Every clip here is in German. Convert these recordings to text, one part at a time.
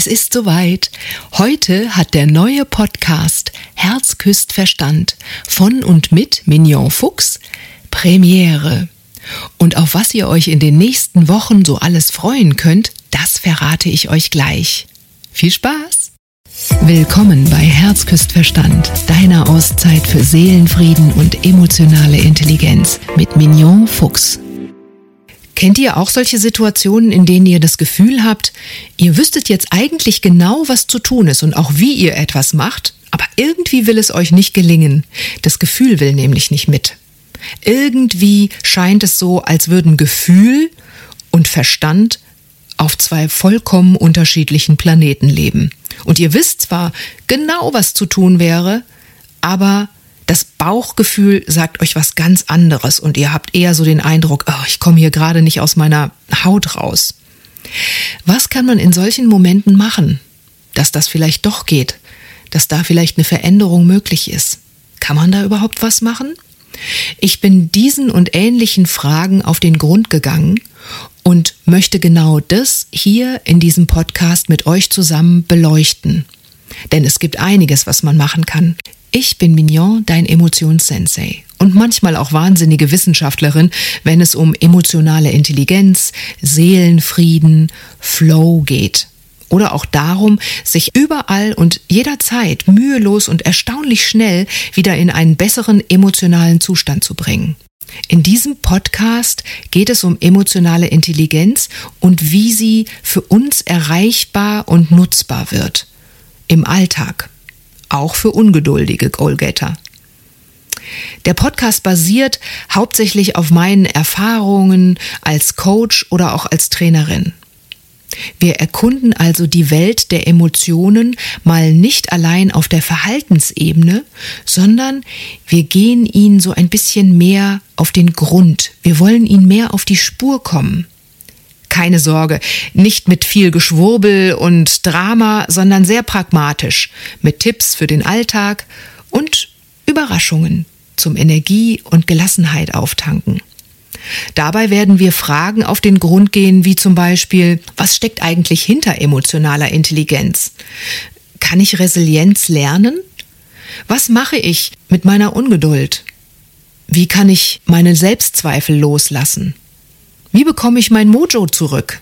Es ist soweit. Heute hat der neue Podcast Herz küsst Verstand von und mit Mignon Fuchs Premiere. Und auf was ihr euch in den nächsten Wochen so alles freuen könnt, das verrate ich euch gleich. Viel Spaß! Willkommen bei Herz küsst Verstand, deiner Auszeit für Seelenfrieden und emotionale Intelligenz mit Mignon Fuchs. Kennt ihr auch solche Situationen, in denen ihr das Gefühl habt, ihr wüsstet jetzt eigentlich genau, was zu tun ist und auch wie ihr etwas macht, aber irgendwie will es euch nicht gelingen. Das Gefühl will nämlich nicht mit. Irgendwie scheint es so, als würden Gefühl und Verstand auf zwei vollkommen unterschiedlichen Planeten leben. Und ihr wisst zwar genau, was zu tun wäre, aber das Bauchgefühl sagt euch was ganz anderes und ihr habt eher so den Eindruck, oh, ich komme hier gerade nicht aus meiner Haut raus. Was kann man in solchen Momenten machen, dass das vielleicht doch geht, dass da vielleicht eine Veränderung möglich ist? Kann man da überhaupt was machen? Ich bin diesen und ähnlichen Fragen auf den Grund gegangen und möchte genau das hier in diesem Podcast mit euch zusammen beleuchten. Denn es gibt einiges, was man machen kann. Ich bin Mignon, dein Emotionssensei und manchmal auch wahnsinnige Wissenschaftlerin, wenn es um emotionale Intelligenz, Seelenfrieden, Flow geht. Oder auch darum, sich überall und jederzeit mühelos und erstaunlich schnell wieder in einen besseren emotionalen Zustand zu bringen. In diesem Podcast geht es um emotionale Intelligenz und wie sie für uns erreichbar und nutzbar wird. Im Alltag auch für ungeduldige Goalgetter. Der Podcast basiert hauptsächlich auf meinen Erfahrungen als Coach oder auch als Trainerin. Wir erkunden also die Welt der Emotionen mal nicht allein auf der Verhaltensebene, sondern wir gehen ihnen so ein bisschen mehr auf den Grund. Wir wollen ihnen mehr auf die Spur kommen. Keine Sorge, nicht mit viel Geschwurbel und Drama, sondern sehr pragmatisch, mit Tipps für den Alltag und Überraschungen zum Energie und Gelassenheit auftanken. Dabei werden wir Fragen auf den Grund gehen, wie zum Beispiel, was steckt eigentlich hinter emotionaler Intelligenz? Kann ich Resilienz lernen? Was mache ich mit meiner Ungeduld? Wie kann ich meine Selbstzweifel loslassen? Wie bekomme ich mein Mojo zurück?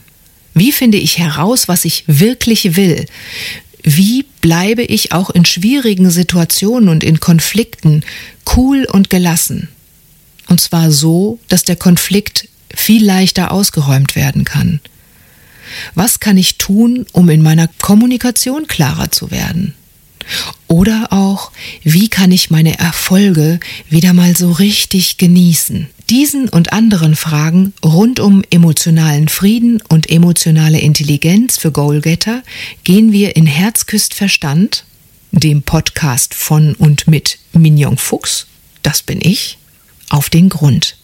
Wie finde ich heraus, was ich wirklich will? Wie bleibe ich auch in schwierigen Situationen und in Konflikten cool und gelassen? Und zwar so, dass der Konflikt viel leichter ausgeräumt werden kann. Was kann ich tun, um in meiner Kommunikation klarer zu werden? Oder auch, wie kann ich meine Erfolge wieder mal so richtig genießen? Diesen und anderen Fragen rund um emotionalen Frieden und emotionale Intelligenz für Goalgetter gehen wir in Herzküsst Verstand, dem Podcast von und mit Mignon Fuchs, das bin ich, auf den Grund.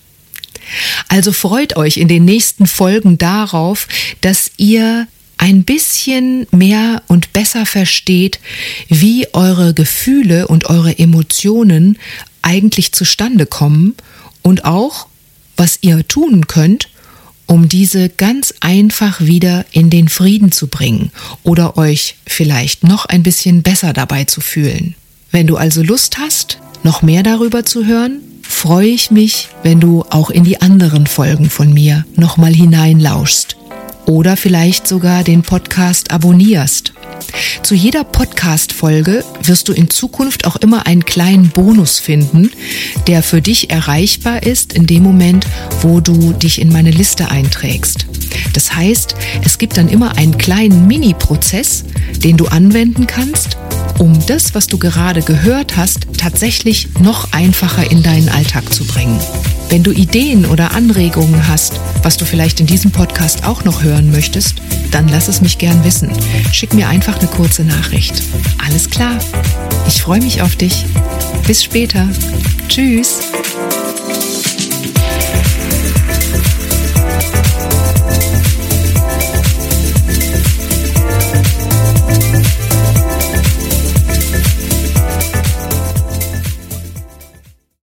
Also freut euch in den nächsten Folgen darauf, dass ihr ein bisschen mehr und besser versteht, wie eure Gefühle und eure Emotionen eigentlich zustande kommen und auch, was ihr tun könnt, um diese ganz einfach wieder in den Frieden zu bringen oder euch vielleicht noch ein bisschen besser dabei zu fühlen. Wenn du also Lust hast, noch mehr darüber zu hören, freue ich mich, wenn du auch in die anderen Folgen von mir nochmal hineinlauschst oder vielleicht sogar den Podcast abonnierst. Zu jeder Podcast-Folge wirst du in Zukunft auch immer einen kleinen Bonus finden, der für dich erreichbar ist in dem Moment, wo du dich in meine Liste einträgst. Das heißt, es gibt dann immer einen kleinen Mini-Prozess, den du anwenden kannst, um das, was du gerade gehört hast, tatsächlich noch einfacher in deinen Alltag zu bringen. Wenn du Ideen oder Anregungen hast, was du vielleicht in diesem Podcast auch noch hören möchtest, dann lass es mich gern wissen. Schick mir einfach eine kurze Nachricht. Alles klar. Ich freue mich auf dich. Bis später. Tschüss.